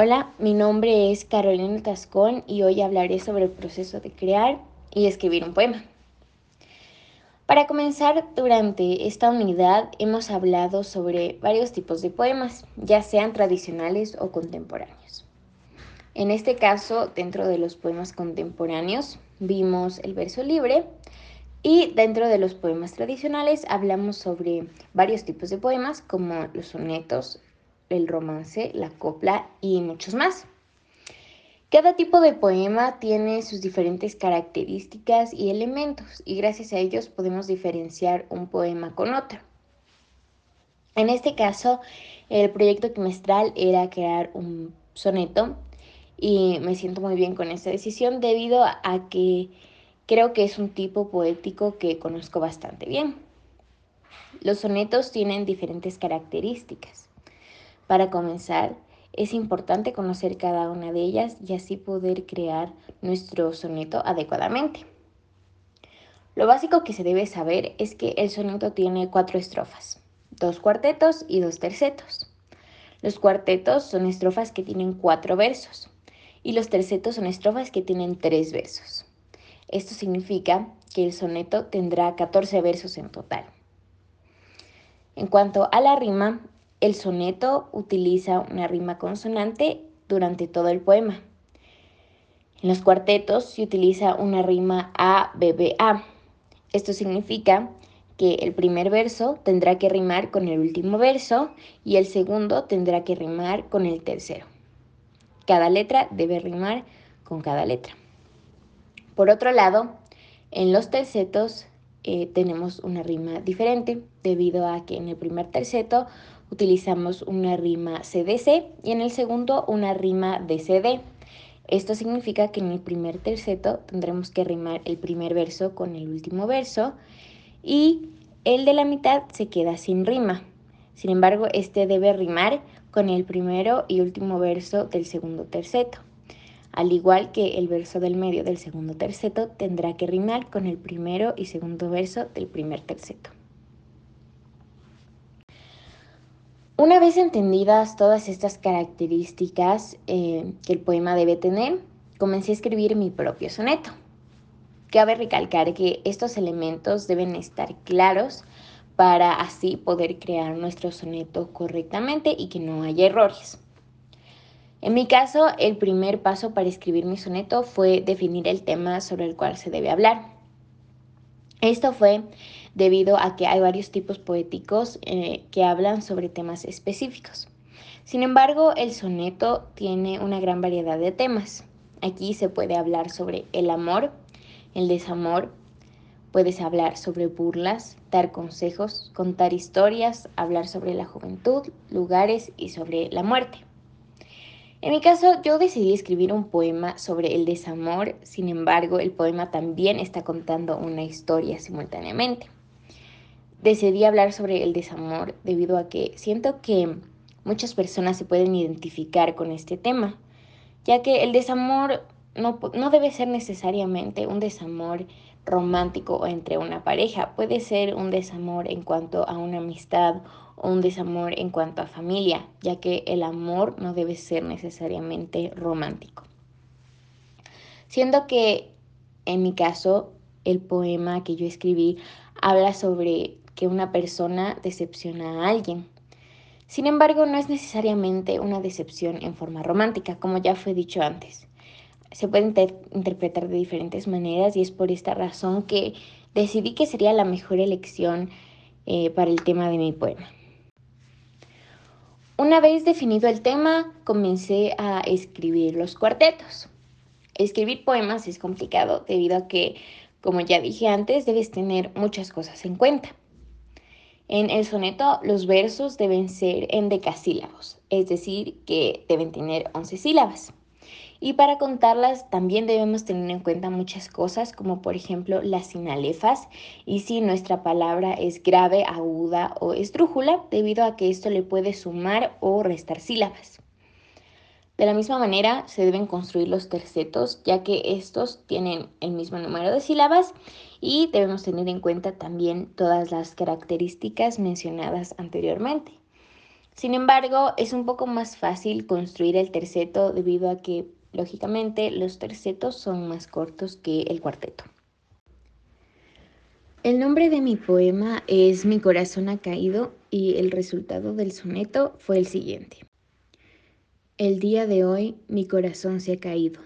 Hola, mi nombre es Carolina Tascón y hoy hablaré sobre el proceso de crear y escribir un poema. Para comenzar, durante esta unidad hemos hablado sobre varios tipos de poemas, ya sean tradicionales o contemporáneos. En este caso, dentro de los poemas contemporáneos, vimos el verso libre y dentro de los poemas tradicionales hablamos sobre varios tipos de poemas como los sonetos, el romance, la copla y muchos más. Cada tipo de poema tiene sus diferentes características y elementos y gracias a ellos podemos diferenciar un poema con otro. En este caso, el proyecto trimestral era crear un soneto y me siento muy bien con esta decisión debido a que creo que es un tipo poético que conozco bastante bien. Los sonetos tienen diferentes características. Para comenzar, es importante conocer cada una de ellas y así poder crear nuestro soneto adecuadamente. Lo básico que se debe saber es que el soneto tiene cuatro estrofas, dos cuartetos y dos tercetos. Los cuartetos son estrofas que tienen cuatro versos y los tercetos son estrofas que tienen tres versos. Esto significa que el soneto tendrá 14 versos en total. En cuanto a la rima, el soneto utiliza una rima consonante durante todo el poema. En los cuartetos se utiliza una rima A, B, B, A. Esto significa que el primer verso tendrá que rimar con el último verso y el segundo tendrá que rimar con el tercero. Cada letra debe rimar con cada letra. Por otro lado, en los tercetos eh, tenemos una rima diferente debido a que en el primer terceto utilizamos una rima CDC y en el segundo una rima DCD. Esto significa que en el primer terceto tendremos que rimar el primer verso con el último verso y el de la mitad se queda sin rima. Sin embargo, este debe rimar con el primero y último verso del segundo terceto. Al igual que el verso del medio del segundo terceto tendrá que rimar con el primero y segundo verso del primer terceto. Una vez entendidas todas estas características eh, que el poema debe tener, comencé a escribir mi propio soneto. Cabe recalcar que estos elementos deben estar claros para así poder crear nuestro soneto correctamente y que no haya errores. En mi caso, el primer paso para escribir mi soneto fue definir el tema sobre el cual se debe hablar. Esto fue debido a que hay varios tipos poéticos eh, que hablan sobre temas específicos. Sin embargo, el soneto tiene una gran variedad de temas. Aquí se puede hablar sobre el amor, el desamor, puedes hablar sobre burlas, dar consejos, contar historias, hablar sobre la juventud, lugares y sobre la muerte. En mi caso, yo decidí escribir un poema sobre el desamor, sin embargo, el poema también está contando una historia simultáneamente. Decidí hablar sobre el desamor debido a que siento que muchas personas se pueden identificar con este tema, ya que el desamor no, no debe ser necesariamente un desamor romántico entre una pareja, puede ser un desamor en cuanto a una amistad o un desamor en cuanto a familia, ya que el amor no debe ser necesariamente romántico. Siendo que en mi caso el poema que yo escribí habla sobre que una persona decepciona a alguien. Sin embargo, no es necesariamente una decepción en forma romántica, como ya fue dicho antes. Se puede interpretar de diferentes maneras y es por esta razón que decidí que sería la mejor elección eh, para el tema de mi poema. Una vez definido el tema, comencé a escribir los cuartetos. Escribir poemas es complicado debido a que, como ya dije antes, debes tener muchas cosas en cuenta. En el soneto los versos deben ser en decasílabos, es decir, que deben tener 11 sílabas. Y para contarlas también debemos tener en cuenta muchas cosas, como por ejemplo las sinalefas y si nuestra palabra es grave, aguda o esdrújula, debido a que esto le puede sumar o restar sílabas. De la misma manera se deben construir los tercetos, ya que estos tienen el mismo número de sílabas y debemos tener en cuenta también todas las características mencionadas anteriormente. Sin embargo, es un poco más fácil construir el terceto debido a que, lógicamente, los tercetos son más cortos que el cuarteto. El nombre de mi poema es Mi corazón ha caído y el resultado del soneto fue el siguiente. El día de hoy mi corazón se ha caído.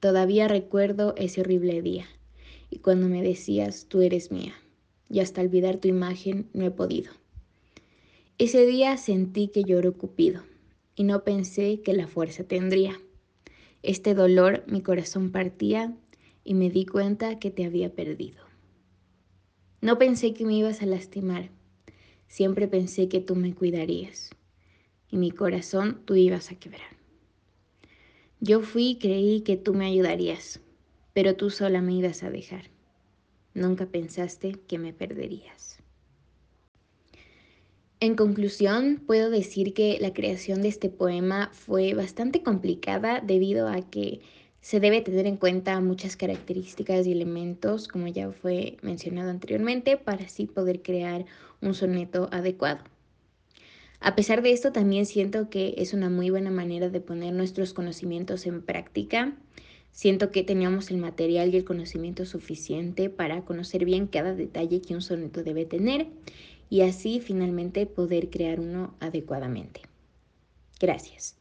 Todavía recuerdo ese horrible día y cuando me decías tú eres mía y hasta olvidar tu imagen no he podido. Ese día sentí que lloró Cupido y no pensé que la fuerza tendría. Este dolor mi corazón partía y me di cuenta que te había perdido. No pensé que me ibas a lastimar, siempre pensé que tú me cuidarías y mi corazón tú ibas a quebrar. Yo fui y creí que tú me ayudarías, pero tú sola me ibas a dejar. Nunca pensaste que me perderías. En conclusión, puedo decir que la creación de este poema fue bastante complicada debido a que se debe tener en cuenta muchas características y elementos, como ya fue mencionado anteriormente, para así poder crear un soneto adecuado. A pesar de esto, también siento que es una muy buena manera de poner nuestros conocimientos en práctica. Siento que teníamos el material y el conocimiento suficiente para conocer bien cada detalle que un soneto debe tener y así finalmente poder crear uno adecuadamente. Gracias.